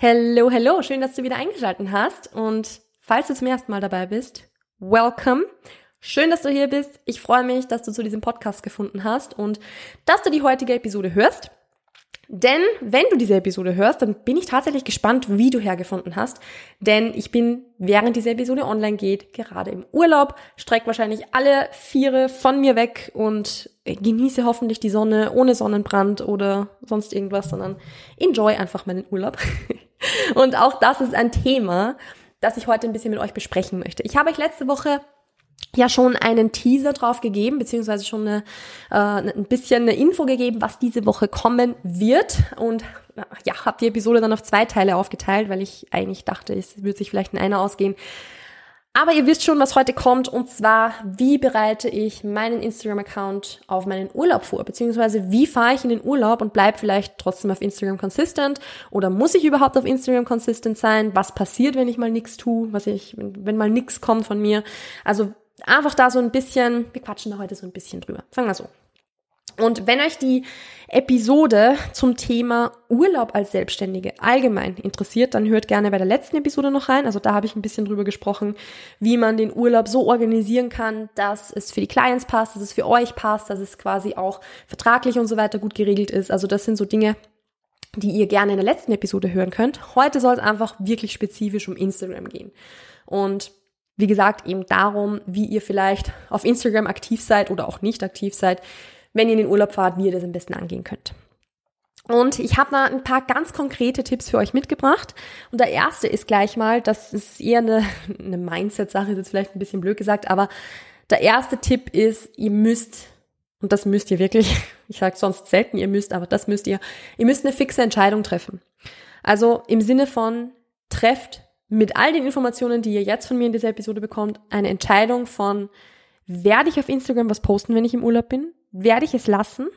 Hello, hello, schön, dass du wieder eingeschaltet hast und falls du zum ersten Mal dabei bist, welcome. Schön, dass du hier bist. Ich freue mich, dass du zu diesem Podcast gefunden hast und dass du die heutige Episode hörst. Denn wenn du diese Episode hörst, dann bin ich tatsächlich gespannt, wie du hergefunden hast. Denn ich bin, während diese Episode online geht, gerade im Urlaub, strecke wahrscheinlich alle Viere von mir weg und genieße hoffentlich die Sonne ohne Sonnenbrand oder sonst irgendwas, sondern enjoy einfach meinen Urlaub. Und auch das ist ein Thema, das ich heute ein bisschen mit euch besprechen möchte. Ich habe euch letzte Woche ja schon einen Teaser drauf gegeben, beziehungsweise schon eine, äh, ein bisschen eine Info gegeben, was diese Woche kommen wird. Und ja, habe die Episode dann auf zwei Teile aufgeteilt, weil ich eigentlich dachte, es würde sich vielleicht in einer ausgehen. Aber ihr wisst schon, was heute kommt, und zwar, wie bereite ich meinen Instagram-Account auf meinen Urlaub vor, beziehungsweise wie fahre ich in den Urlaub und bleib vielleicht trotzdem auf Instagram consistent oder muss ich überhaupt auf Instagram consistent sein? Was passiert, wenn ich mal nichts tue, was ich, wenn mal nichts kommt von mir? Also einfach da so ein bisschen, wir quatschen da heute so ein bisschen drüber. Sagen wir so. Und wenn euch die Episode zum Thema Urlaub als Selbstständige allgemein interessiert, dann hört gerne bei der letzten Episode noch rein. Also da habe ich ein bisschen drüber gesprochen, wie man den Urlaub so organisieren kann, dass es für die Clients passt, dass es für euch passt, dass es quasi auch vertraglich und so weiter gut geregelt ist. Also das sind so Dinge, die ihr gerne in der letzten Episode hören könnt. Heute soll es einfach wirklich spezifisch um Instagram gehen. Und wie gesagt, eben darum, wie ihr vielleicht auf Instagram aktiv seid oder auch nicht aktiv seid, wenn ihr in den Urlaub fahrt, wie ihr das am besten angehen könnt. Und ich habe da ein paar ganz konkrete Tipps für euch mitgebracht. Und der erste ist gleich mal, das ist eher eine, eine Mindset-Sache, ist jetzt vielleicht ein bisschen blöd gesagt, aber der erste Tipp ist, ihr müsst, und das müsst ihr wirklich, ich sage sonst selten, ihr müsst, aber das müsst ihr, ihr müsst eine fixe Entscheidung treffen. Also im Sinne von, trefft mit all den Informationen, die ihr jetzt von mir in dieser Episode bekommt, eine Entscheidung von, werde ich auf Instagram was posten, wenn ich im Urlaub bin? Werde ich es lassen?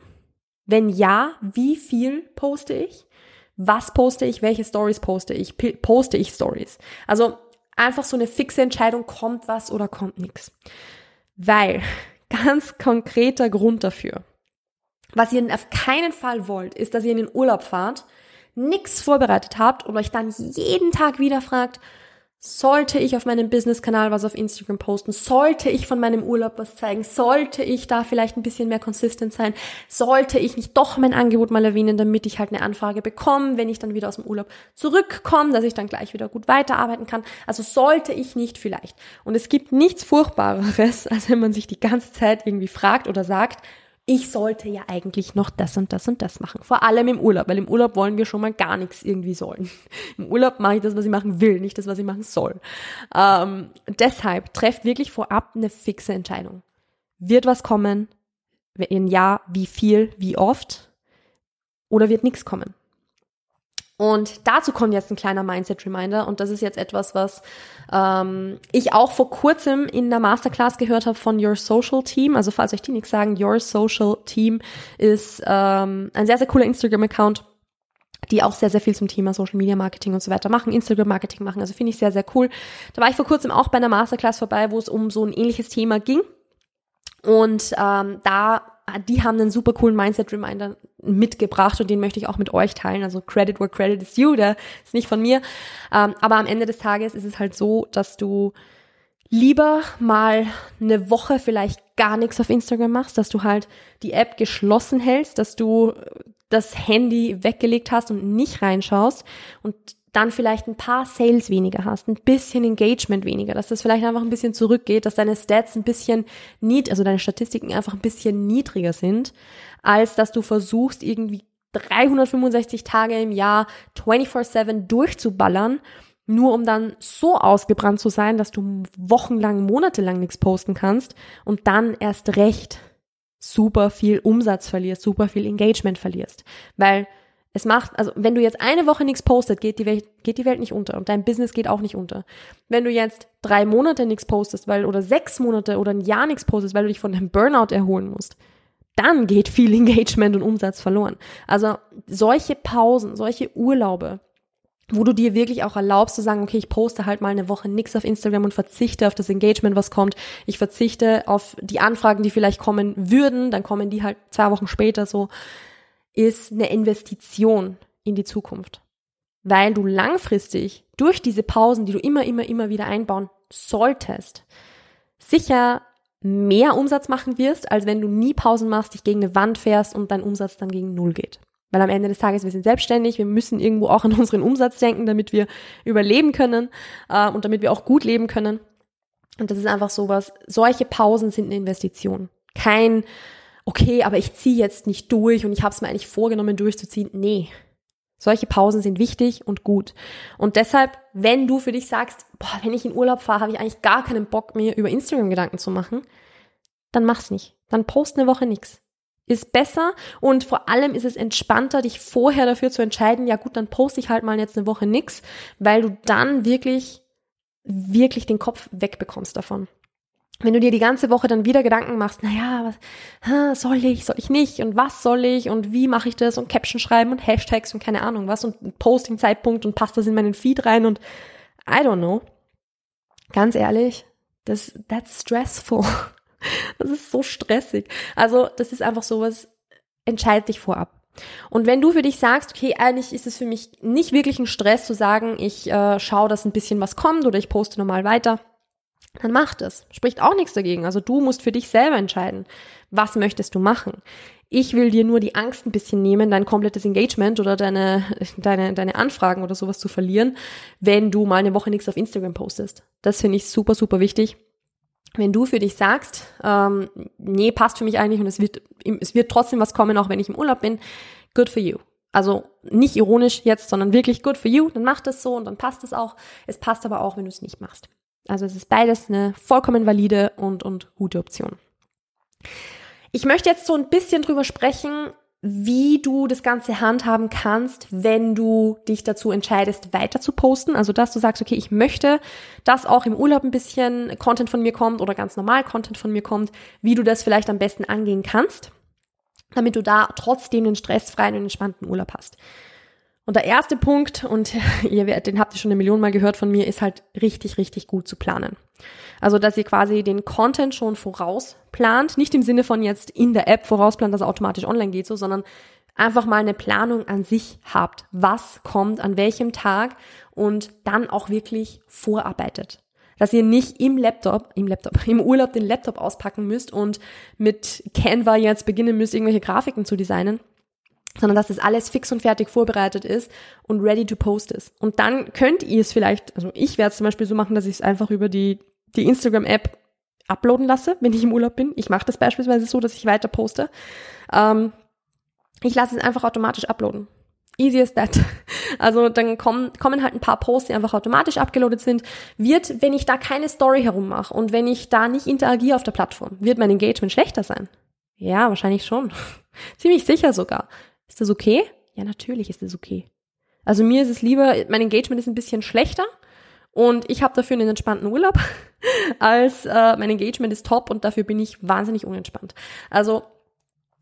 Wenn ja, wie viel poste ich? Was poste ich? Welche Stories poste ich? Poste ich Stories? Also einfach so eine fixe Entscheidung, kommt was oder kommt nichts. Weil, ganz konkreter Grund dafür, was ihr auf keinen Fall wollt, ist, dass ihr in den Urlaub fahrt nichts vorbereitet habt und euch dann jeden Tag wieder fragt, sollte ich auf meinem Business-Kanal was auf Instagram posten? Sollte ich von meinem Urlaub was zeigen? Sollte ich da vielleicht ein bisschen mehr consistent sein? Sollte ich nicht doch mein Angebot mal erwähnen, damit ich halt eine Anfrage bekomme, wenn ich dann wieder aus dem Urlaub zurückkomme, dass ich dann gleich wieder gut weiterarbeiten kann? Also sollte ich nicht vielleicht. Und es gibt nichts Furchtbareres, als wenn man sich die ganze Zeit irgendwie fragt oder sagt, ich sollte ja eigentlich noch das und das und das machen. Vor allem im Urlaub, weil im Urlaub wollen wir schon mal gar nichts irgendwie sollen. Im Urlaub mache ich das, was ich machen will, nicht das, was ich machen soll. Ähm, deshalb trefft wirklich vorab eine fixe Entscheidung. Wird was kommen? Wenn ja, wie viel, wie oft? Oder wird nichts kommen? Und dazu kommt jetzt ein kleiner Mindset-Reminder und das ist jetzt etwas, was ähm, ich auch vor kurzem in der Masterclass gehört habe von Your Social Team. Also falls euch die nichts sagen, Your Social Team ist ähm, ein sehr, sehr cooler Instagram-Account die auch sehr, sehr viel zum Thema Social Media Marketing und so weiter machen, Instagram Marketing machen. Also finde ich sehr, sehr cool. Da war ich vor kurzem auch bei einer Masterclass vorbei, wo es um so ein ähnliches Thema ging. Und ähm, da die haben einen super coolen Mindset-Reminder mitgebracht und den möchte ich auch mit euch teilen. Also Credit where Credit is due, der ist nicht von mir. Ähm, aber am Ende des Tages ist es halt so, dass du lieber mal eine Woche vielleicht gar nichts auf Instagram machst, dass du halt die App geschlossen hältst, dass du das Handy weggelegt hast und nicht reinschaust und dann vielleicht ein paar Sales weniger hast, ein bisschen Engagement weniger, dass das vielleicht einfach ein bisschen zurückgeht, dass deine Stats ein bisschen nied, also deine Statistiken einfach ein bisschen niedriger sind, als dass du versuchst irgendwie 365 Tage im Jahr 24/7 durchzuballern, nur um dann so ausgebrannt zu sein, dass du wochenlang, monatelang nichts posten kannst und dann erst recht super viel Umsatz verlierst, super viel Engagement verlierst, weil es macht, also wenn du jetzt eine Woche nichts postet, geht die Welt, geht die Welt nicht unter und dein Business geht auch nicht unter. Wenn du jetzt drei Monate nichts postest, weil, oder sechs Monate oder ein Jahr nichts postest, weil du dich von einem Burnout erholen musst, dann geht viel Engagement und Umsatz verloren. Also solche Pausen, solche Urlaube, wo du dir wirklich auch erlaubst zu sagen, okay, ich poste halt mal eine Woche nichts auf Instagram und verzichte auf das Engagement, was kommt. Ich verzichte auf die Anfragen, die vielleicht kommen würden, dann kommen die halt zwei Wochen später so ist eine Investition in die Zukunft. weil du langfristig durch diese Pausen, die du immer, immer, immer wieder einbauen solltest, sicher mehr Umsatz machen wirst, als wenn du nie Pausen machst, dich gegen eine Wand fährst und dein Umsatz dann gegen Null geht. Weil am Ende des Tages, wir sind selbstständig, wir müssen irgendwo auch an unseren Umsatz denken, damit wir überleben können äh, und damit wir auch gut leben können. Und das ist einfach sowas, solche Pausen sind eine Investition. Kein, okay, aber ich ziehe jetzt nicht durch und ich habe es mir eigentlich vorgenommen durchzuziehen. Nee. Solche Pausen sind wichtig und gut. Und deshalb, wenn du für dich sagst, boah, wenn ich in Urlaub fahre, habe ich eigentlich gar keinen Bock, mir über Instagram Gedanken zu machen, dann mach's nicht. Dann post eine Woche nix. Ist besser und vor allem ist es entspannter, dich vorher dafür zu entscheiden, ja gut, dann poste ich halt mal jetzt eine Woche nix, weil du dann wirklich, wirklich den Kopf wegbekommst davon wenn du dir die ganze Woche dann wieder Gedanken machst, naja, was soll ich, soll ich nicht und was soll ich und wie mache ich das und Caption schreiben und Hashtags und keine Ahnung was und Posting-Zeitpunkt und passt das in meinen Feed rein und I don't know. Ganz ehrlich, das, that's stressful. Das ist so stressig. Also, das ist einfach sowas, entscheid dich vorab. Und wenn du für dich sagst, okay, eigentlich ist es für mich nicht wirklich ein Stress zu sagen, ich äh, schaue, dass ein bisschen was kommt oder ich poste normal weiter, dann mach das. Spricht auch nichts dagegen. Also du musst für dich selber entscheiden, was möchtest du machen. Ich will dir nur die Angst ein bisschen nehmen, dein komplettes Engagement oder deine, deine, deine Anfragen oder sowas zu verlieren, wenn du mal eine Woche nichts auf Instagram postest. Das finde ich super, super wichtig. Wenn du für dich sagst, ähm, nee, passt für mich eigentlich und es wird, es wird trotzdem was kommen, auch wenn ich im Urlaub bin, good for you. Also nicht ironisch jetzt, sondern wirklich good for you, dann mach das so und dann passt es auch. Es passt aber auch, wenn du es nicht machst. Also es ist beides eine vollkommen valide und, und gute Option. Ich möchte jetzt so ein bisschen drüber sprechen, wie du das Ganze handhaben kannst, wenn du dich dazu entscheidest, weiter zu posten. Also, dass du sagst, okay, ich möchte, dass auch im Urlaub ein bisschen Content von mir kommt oder ganz normal Content von mir kommt, wie du das vielleicht am besten angehen kannst, damit du da trotzdem einen stressfreien und entspannten Urlaub hast. Und der erste Punkt, und ihr, den habt ihr schon eine Million Mal gehört von mir, ist halt richtig, richtig gut zu planen. Also, dass ihr quasi den Content schon vorausplant, nicht im Sinne von jetzt in der App vorausplant, dass er automatisch online geht, so, sondern einfach mal eine Planung an sich habt. Was kommt an welchem Tag und dann auch wirklich vorarbeitet. Dass ihr nicht im Laptop, im Laptop, im Urlaub den Laptop auspacken müsst und mit Canva jetzt beginnen müsst, irgendwelche Grafiken zu designen, sondern dass das alles fix und fertig vorbereitet ist und ready to post ist. Und dann könnt ihr es vielleicht, also ich werde es zum Beispiel so machen, dass ich es einfach über die, die Instagram-App uploaden lasse, wenn ich im Urlaub bin. Ich mache das beispielsweise so, dass ich weiter poste. Ähm, ich lasse es einfach automatisch uploaden. Easy as that. Also dann kommen, kommen halt ein paar Posts, die einfach automatisch abgeloadet sind. Wird, wenn ich da keine Story herummache und wenn ich da nicht interagiere auf der Plattform, wird mein Engagement schlechter sein? Ja, wahrscheinlich schon. Ziemlich sicher sogar. Ist das okay? Ja, natürlich ist das okay. Also mir ist es lieber, mein Engagement ist ein bisschen schlechter und ich habe dafür einen entspannten Urlaub, als äh, mein Engagement ist top und dafür bin ich wahnsinnig unentspannt. Also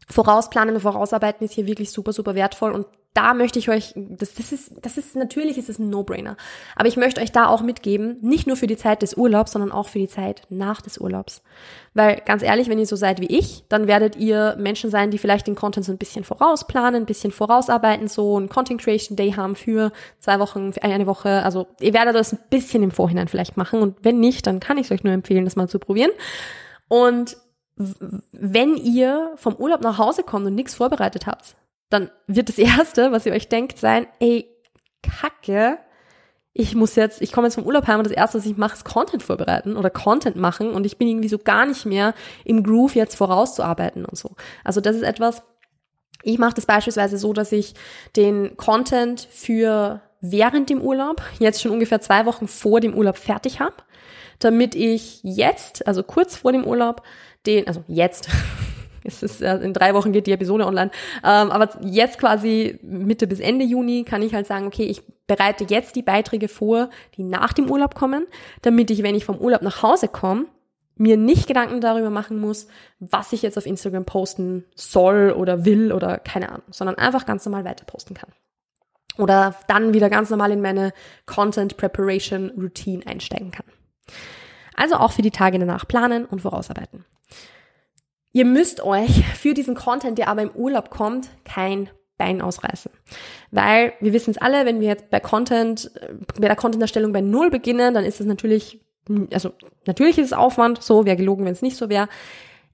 vorausplanen und vorausarbeiten ist hier wirklich super, super wertvoll und da möchte ich euch, das, das ist, das ist natürlich ist es ein No-Brainer. Aber ich möchte euch da auch mitgeben, nicht nur für die Zeit des Urlaubs, sondern auch für die Zeit nach des Urlaubs. Weil ganz ehrlich, wenn ihr so seid wie ich, dann werdet ihr Menschen sein, die vielleicht den Content so ein bisschen vorausplanen, ein bisschen vorausarbeiten, so ein Content Creation Day haben für zwei Wochen, für eine Woche. Also ihr werdet das ein bisschen im Vorhinein vielleicht machen und wenn nicht, dann kann ich es euch nur empfehlen, das mal zu probieren. Und wenn ihr vom Urlaub nach Hause kommt und nichts vorbereitet habt, dann wird das Erste, was ihr euch denkt, sein, ey, Kacke, ich muss jetzt, ich komme jetzt vom Urlaub heim und das Erste, was ich mache, ist Content vorbereiten oder Content machen und ich bin irgendwie so gar nicht mehr im Groove, jetzt vorauszuarbeiten und so. Also das ist etwas, ich mache das beispielsweise so, dass ich den Content für während dem Urlaub, jetzt schon ungefähr zwei Wochen vor dem Urlaub fertig habe, damit ich jetzt, also kurz vor dem Urlaub, den, also jetzt, es ist, in drei Wochen geht die Episode online, ähm, aber jetzt quasi Mitte bis Ende Juni kann ich halt sagen, okay, ich bereite jetzt die Beiträge vor, die nach dem Urlaub kommen, damit ich, wenn ich vom Urlaub nach Hause komme, mir nicht Gedanken darüber machen muss, was ich jetzt auf Instagram posten soll oder will oder keine Ahnung, sondern einfach ganz normal weiter posten kann. Oder dann wieder ganz normal in meine Content Preparation Routine einsteigen kann. Also auch für die Tage danach planen und vorausarbeiten. Ihr müsst euch für diesen Content, der aber im Urlaub kommt, kein Bein ausreißen. Weil wir wissen es alle, wenn wir jetzt bei Content, bei der Content-Erstellung bei Null beginnen, dann ist es natürlich, also natürlich ist es Aufwand, so wäre gelogen, wenn es nicht so wäre.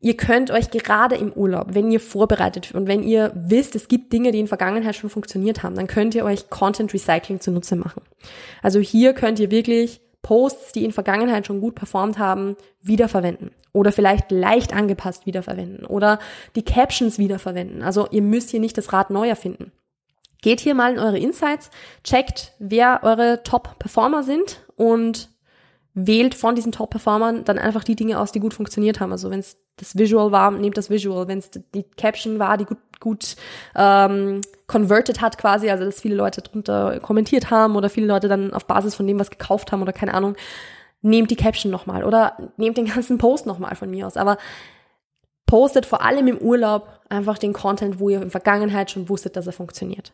Ihr könnt euch gerade im Urlaub, wenn ihr vorbereitet und wenn ihr wisst, es gibt Dinge, die in Vergangenheit schon funktioniert haben, dann könnt ihr euch Content Recycling zunutze machen. Also hier könnt ihr wirklich Posts, die in Vergangenheit schon gut performt haben, wiederverwenden oder vielleicht leicht angepasst wiederverwenden oder die Captions wiederverwenden. Also ihr müsst hier nicht das Rad neu erfinden. Geht hier mal in eure Insights, checkt, wer eure Top-Performer sind und wählt von diesen Top-Performern dann einfach die Dinge aus, die gut funktioniert haben. Also wenn es das Visual war, nehmt das Visual. Wenn es die Caption war, die gut, gut ähm, converted hat quasi, also dass viele Leute drunter kommentiert haben oder viele Leute dann auf Basis von dem was gekauft haben oder keine Ahnung, nehmt die Caption nochmal oder nehmt den ganzen Post nochmal von mir aus. Aber postet vor allem im Urlaub einfach den Content, wo ihr in Vergangenheit schon wusstet, dass er funktioniert.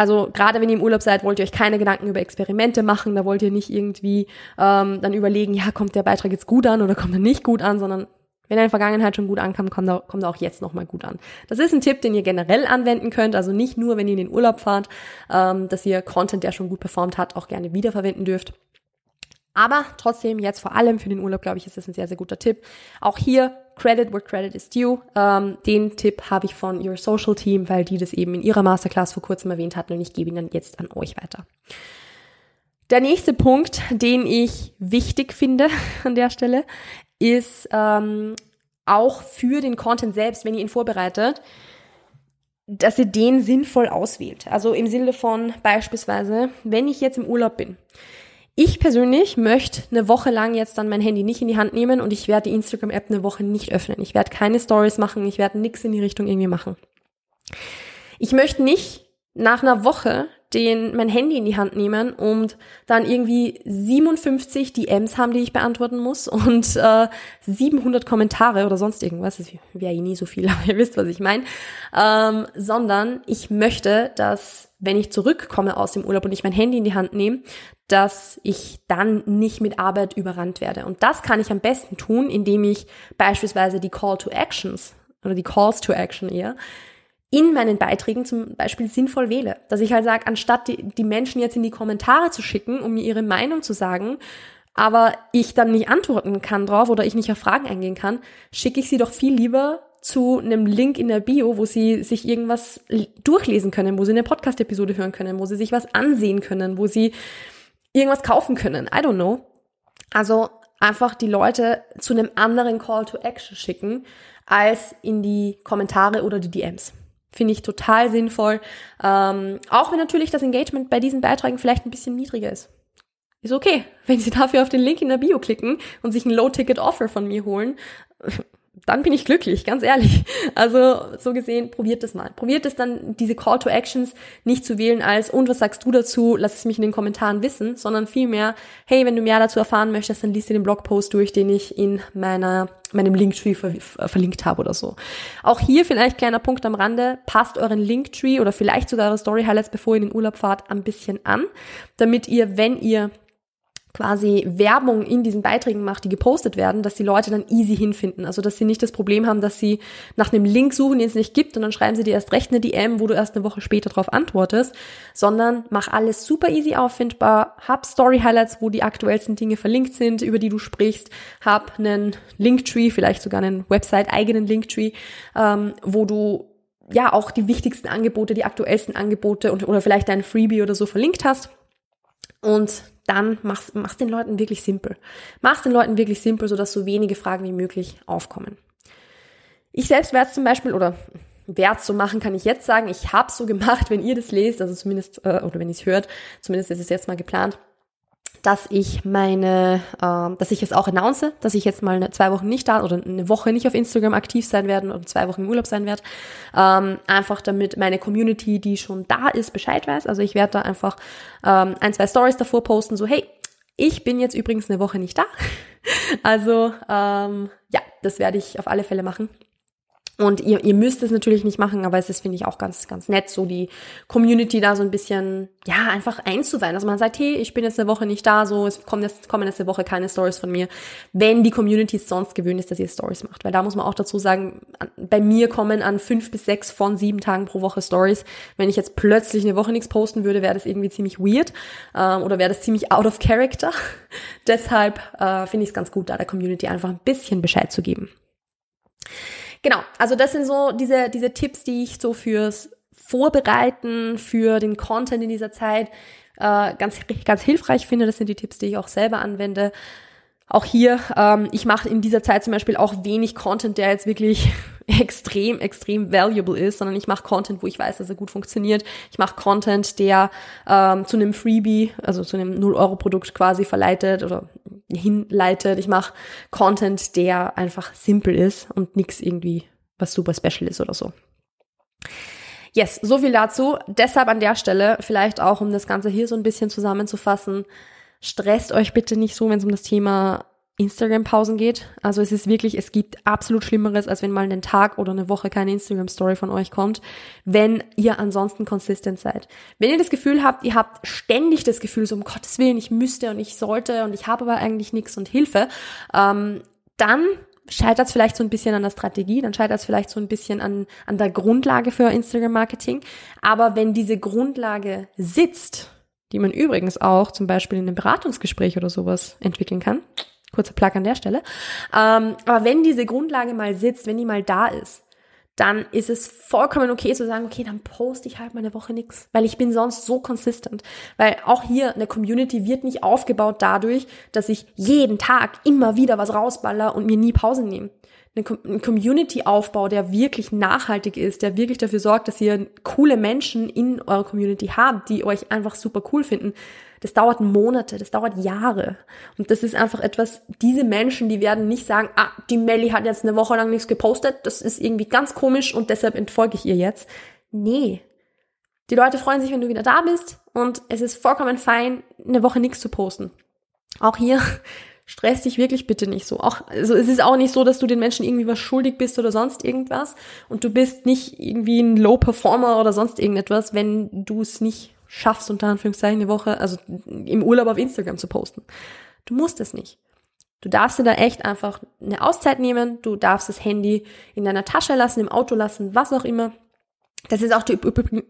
Also gerade wenn ihr im Urlaub seid, wollt ihr euch keine Gedanken über Experimente machen, da wollt ihr nicht irgendwie ähm, dann überlegen, ja, kommt der Beitrag jetzt gut an oder kommt er nicht gut an, sondern wenn er in der Vergangenheit schon gut ankam, kommt er, kommt er auch jetzt nochmal gut an. Das ist ein Tipp, den ihr generell anwenden könnt, also nicht nur, wenn ihr in den Urlaub fahrt, ähm, dass ihr Content, der schon gut performt hat, auch gerne wiederverwenden dürft. Aber trotzdem, jetzt vor allem für den Urlaub, glaube ich, ist das ein sehr, sehr guter Tipp. Auch hier Credit where credit is due. Ähm, den Tipp habe ich von Your Social Team, weil die das eben in ihrer Masterclass vor kurzem erwähnt hatten und ich gebe ihn dann jetzt an euch weiter. Der nächste Punkt, den ich wichtig finde an der Stelle, ist ähm, auch für den Content selbst, wenn ihr ihn vorbereitet, dass ihr den sinnvoll auswählt. Also im Sinne von beispielsweise, wenn ich jetzt im Urlaub bin ich persönlich möchte eine Woche lang jetzt dann mein Handy nicht in die Hand nehmen und ich werde die Instagram-App eine Woche nicht öffnen. Ich werde keine Stories machen, ich werde nichts in die Richtung irgendwie machen. Ich möchte nicht nach einer Woche den, mein Handy in die Hand nehmen und dann irgendwie 57 DMs haben, die ich beantworten muss und äh, 700 Kommentare oder sonst irgendwas. Das wäre eh nie so viel, aber ihr wisst, was ich meine. Ähm, sondern ich möchte, dass wenn ich zurückkomme aus dem Urlaub und ich mein Handy in die Hand nehme, dass ich dann nicht mit Arbeit überrannt werde. Und das kann ich am besten tun, indem ich beispielsweise die Call to Actions oder die Calls to Action eher in meinen Beiträgen zum Beispiel sinnvoll wähle. Dass ich halt sage, anstatt die, die Menschen jetzt in die Kommentare zu schicken, um mir ihre Meinung zu sagen, aber ich dann nicht antworten kann drauf oder ich nicht auf Fragen eingehen kann, schicke ich sie doch viel lieber zu einem Link in der Bio, wo sie sich irgendwas durchlesen können, wo sie eine Podcast-Episode hören können, wo sie sich was ansehen können, wo sie irgendwas kaufen können. I don't know. Also einfach die Leute zu einem anderen Call to Action schicken, als in die Kommentare oder die DMs. Finde ich total sinnvoll. Ähm, auch wenn natürlich das Engagement bei diesen Beiträgen vielleicht ein bisschen niedriger ist. Ist okay. Wenn Sie dafür auf den Link in der Bio klicken und sich ein Low-Ticket-Offer von mir holen, dann bin ich glücklich, ganz ehrlich. Also so gesehen, probiert es mal. Probiert es dann, diese Call to Actions nicht zu wählen als, und was sagst du dazu, lass es mich in den Kommentaren wissen, sondern vielmehr, hey, wenn du mehr dazu erfahren möchtest, dann liest dir den Blogpost durch, den ich in meiner meinem Linktree ver verlinkt habe oder so. Auch hier vielleicht kleiner Punkt am Rande, passt euren Linktree oder vielleicht sogar eure Story Highlights, bevor ihr in den Urlaub fahrt, ein bisschen an, damit ihr, wenn ihr quasi Werbung in diesen Beiträgen macht, die gepostet werden, dass die Leute dann easy hinfinden. Also dass sie nicht das Problem haben, dass sie nach einem Link suchen, den es nicht gibt und dann schreiben sie dir erst recht eine DM, wo du erst eine Woche später darauf antwortest, sondern mach alles super easy auffindbar, hab Story Highlights, wo die aktuellsten Dinge verlinkt sind, über die du sprichst, hab einen Linktree, vielleicht sogar einen Website-eigenen Linktree, ähm, wo du ja auch die wichtigsten Angebote, die aktuellsten Angebote und, oder vielleicht dein Freebie oder so verlinkt hast. Und dann mach's, mach's den Leuten wirklich simpel. Mach's den Leuten wirklich simpel, sodass so wenige Fragen wie möglich aufkommen. Ich selbst werde zum Beispiel, oder werde so machen, kann ich jetzt sagen, ich habe so gemacht, wenn ihr das lest, also zumindest, äh, oder wenn ihr es hört, zumindest ist es jetzt mal geplant, dass ich meine, äh, dass ich es auch announce, dass ich jetzt mal eine, zwei Wochen nicht da oder eine Woche nicht auf Instagram aktiv sein werden oder zwei Wochen im Urlaub sein werde. Ähm, einfach damit meine Community, die schon da ist, Bescheid weiß. Also ich werde da einfach ähm, ein, zwei Stories davor posten, so hey, ich bin jetzt übrigens eine Woche nicht da. also ähm, ja, das werde ich auf alle Fälle machen. Und ihr, ihr müsst es natürlich nicht machen, aber es ist, finde ich, auch ganz, ganz nett, so die Community da so ein bisschen, ja, einfach einzuweihen. Dass man sagt, hey, ich bin jetzt eine Woche nicht da, so, es kommen jetzt, kommen jetzt eine Woche keine Stories von mir. Wenn die Community sonst gewöhnt ist, dass ihr Stories macht. Weil da muss man auch dazu sagen, bei mir kommen an fünf bis sechs von sieben Tagen pro Woche Stories. Wenn ich jetzt plötzlich eine Woche nichts posten würde, wäre das irgendwie ziemlich weird, ähm, oder wäre das ziemlich out of character. Deshalb äh, finde ich es ganz gut, da der Community einfach ein bisschen Bescheid zu geben. Genau, also das sind so diese, diese Tipps, die ich so fürs Vorbereiten, für den Content in dieser Zeit äh, ganz, ganz hilfreich finde. Das sind die Tipps, die ich auch selber anwende. Auch hier, ähm, ich mache in dieser Zeit zum Beispiel auch wenig Content, der jetzt wirklich extrem, extrem valuable ist, sondern ich mache Content, wo ich weiß, dass er gut funktioniert. Ich mache Content, der ähm, zu einem Freebie, also zu einem 0-Euro-Produkt quasi verleitet oder hinleitet. Ich mache Content, der einfach simpel ist und nichts irgendwie was super special ist oder so. Yes, so viel dazu. Deshalb an der Stelle vielleicht auch, um das Ganze hier so ein bisschen zusammenzufassen, stresst euch bitte nicht so, wenn es um das Thema Instagram-Pausen geht. Also es ist wirklich, es gibt absolut Schlimmeres, als wenn mal einen Tag oder eine Woche keine Instagram-Story von euch kommt, wenn ihr ansonsten consistent seid. Wenn ihr das Gefühl habt, ihr habt ständig das Gefühl, so um Gottes Willen, ich müsste und ich sollte und ich habe aber eigentlich nichts und Hilfe, ähm, dann scheitert es vielleicht so ein bisschen an der Strategie, dann scheitert es vielleicht so ein bisschen an, an der Grundlage für Instagram-Marketing. Aber wenn diese Grundlage sitzt, die man übrigens auch zum Beispiel in einem Beratungsgespräch oder sowas entwickeln kann, Kurzer Plug an der Stelle. Ähm, aber wenn diese Grundlage mal sitzt, wenn die mal da ist, dann ist es vollkommen okay zu sagen, okay, dann poste ich halt mal eine Woche nichts, weil ich bin sonst so consistent. Weil auch hier eine Community wird nicht aufgebaut dadurch, dass ich jeden Tag immer wieder was rausballer und mir nie Pause nehme. Ein Community-Aufbau, der wirklich nachhaltig ist, der wirklich dafür sorgt, dass ihr coole Menschen in eurer Community habt, die euch einfach super cool finden, das dauert Monate, das dauert Jahre. Und das ist einfach etwas, diese Menschen, die werden nicht sagen, ah, die Melly hat jetzt eine Woche lang nichts gepostet, das ist irgendwie ganz komisch und deshalb entfolge ich ihr jetzt. Nee. Die Leute freuen sich, wenn du wieder da bist und es ist vollkommen fein, eine Woche nichts zu posten. Auch hier stress dich wirklich bitte nicht so. Auch, also es ist auch nicht so, dass du den Menschen irgendwie was schuldig bist oder sonst irgendwas und du bist nicht irgendwie ein Low Performer oder sonst irgendetwas, wenn du es nicht schaffst, unter Anführungszeichen, eine Woche, also im Urlaub auf Instagram zu posten. Du musst es nicht. Du darfst dir da echt einfach eine Auszeit nehmen, du darfst das Handy in deiner Tasche lassen, im Auto lassen, was auch immer. Das ist auch die,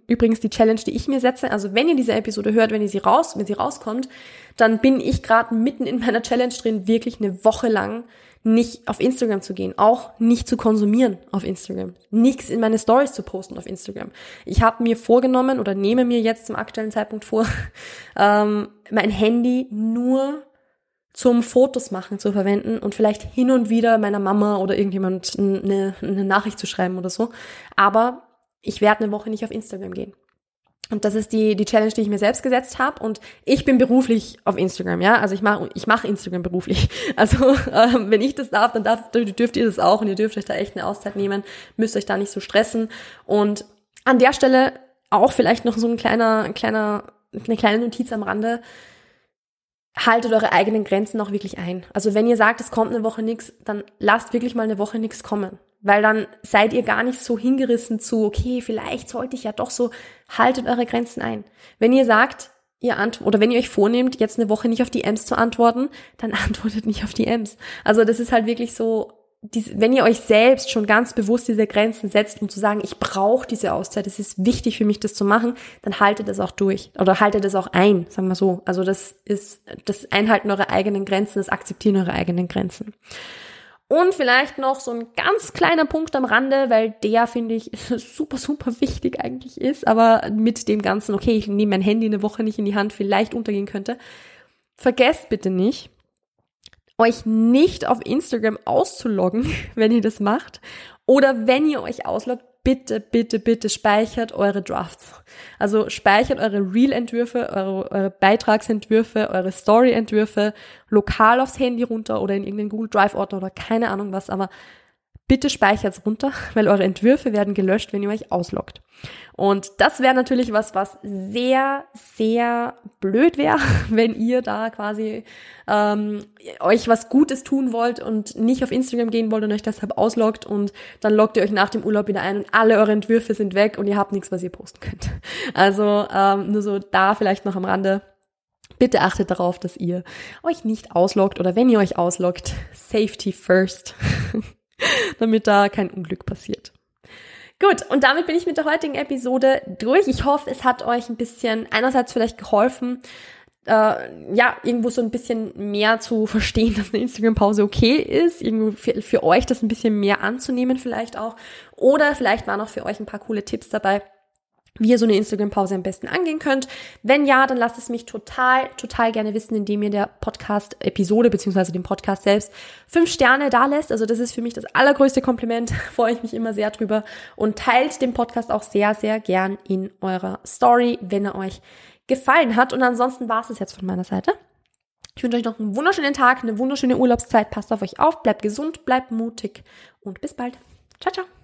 übrigens die Challenge, die ich mir setze. Also wenn ihr diese Episode hört, wenn ihr sie raus, wenn sie rauskommt, dann bin ich gerade mitten in meiner Challenge drin, wirklich eine Woche lang nicht auf Instagram zu gehen, auch nicht zu konsumieren auf Instagram, nichts in meine Stories zu posten auf Instagram. Ich habe mir vorgenommen oder nehme mir jetzt zum aktuellen Zeitpunkt vor, ähm, mein Handy nur zum Fotos machen zu verwenden und vielleicht hin und wieder meiner Mama oder irgendjemand eine, eine Nachricht zu schreiben oder so. Aber ich werde eine Woche nicht auf Instagram gehen. Und das ist die, die Challenge, die ich mir selbst gesetzt habe. Und ich bin beruflich auf Instagram, ja. Also ich mache ich mach Instagram beruflich. Also ähm, wenn ich das darf, dann darf, dürft ihr das auch und ihr dürft euch da echt eine Auszeit nehmen, müsst euch da nicht so stressen. Und an der Stelle auch vielleicht noch so ein kleiner, kleiner, eine kleine Notiz am Rande haltet eure eigenen Grenzen auch wirklich ein. Also wenn ihr sagt, es kommt eine Woche nichts, dann lasst wirklich mal eine Woche nichts kommen. Weil dann seid ihr gar nicht so hingerissen zu, okay, vielleicht sollte ich ja doch so, haltet eure Grenzen ein. Wenn ihr sagt, ihr antwortet, oder wenn ihr euch vornehmt, jetzt eine Woche nicht auf die Ms zu antworten, dann antwortet nicht auf die Ms. Also das ist halt wirklich so, wenn ihr euch selbst schon ganz bewusst diese Grenzen setzt, um zu sagen, ich brauche diese Auszeit, es ist wichtig für mich, das zu machen, dann haltet das auch durch oder haltet das auch ein, sagen wir so. Also das ist das Einhalten eurer eigenen Grenzen, das Akzeptieren eurer eigenen Grenzen. Und vielleicht noch so ein ganz kleiner Punkt am Rande, weil der, finde ich, super, super wichtig eigentlich ist, aber mit dem Ganzen, okay, ich nehme mein Handy eine Woche nicht in die Hand, vielleicht untergehen könnte. Vergesst bitte nicht, euch nicht auf Instagram auszuloggen, wenn ihr das macht. Oder wenn ihr euch ausloggt, bitte, bitte, bitte speichert eure Drafts. Also speichert eure Reel-Entwürfe, eure, eure Beitragsentwürfe, eure Story-Entwürfe lokal aufs Handy runter oder in irgendeinen Google Drive-Ordner oder keine Ahnung was, aber bitte speichert's runter, weil eure Entwürfe werden gelöscht, wenn ihr euch ausloggt. Und das wäre natürlich was, was sehr, sehr blöd wäre, wenn ihr da quasi ähm, euch was Gutes tun wollt und nicht auf Instagram gehen wollt und euch deshalb ausloggt und dann loggt ihr euch nach dem Urlaub wieder ein und alle eure Entwürfe sind weg und ihr habt nichts, was ihr posten könnt. Also ähm, nur so da vielleicht noch am Rande. Bitte achtet darauf, dass ihr euch nicht ausloggt oder wenn ihr euch ausloggt, Safety first. damit da kein Unglück passiert. Gut, und damit bin ich mit der heutigen Episode durch. Ich hoffe, es hat euch ein bisschen einerseits vielleicht geholfen, äh, ja, irgendwo so ein bisschen mehr zu verstehen, dass eine Instagram-Pause okay ist, irgendwo für, für euch das ein bisschen mehr anzunehmen vielleicht auch. Oder vielleicht waren auch für euch ein paar coole Tipps dabei, wie ihr so eine Instagram-Pause am besten angehen könnt. Wenn ja, dann lasst es mich total, total gerne wissen, indem ihr der Podcast-Episode beziehungsweise dem Podcast selbst fünf Sterne da lässt. Also das ist für mich das allergrößte Kompliment. Freue ich mich immer sehr drüber. Und teilt den Podcast auch sehr, sehr gern in eurer Story, wenn er euch gefallen hat. Und ansonsten war es jetzt von meiner Seite. Ich wünsche euch noch einen wunderschönen Tag, eine wunderschöne Urlaubszeit. Passt auf euch auf, bleibt gesund, bleibt mutig und bis bald. Ciao, ciao.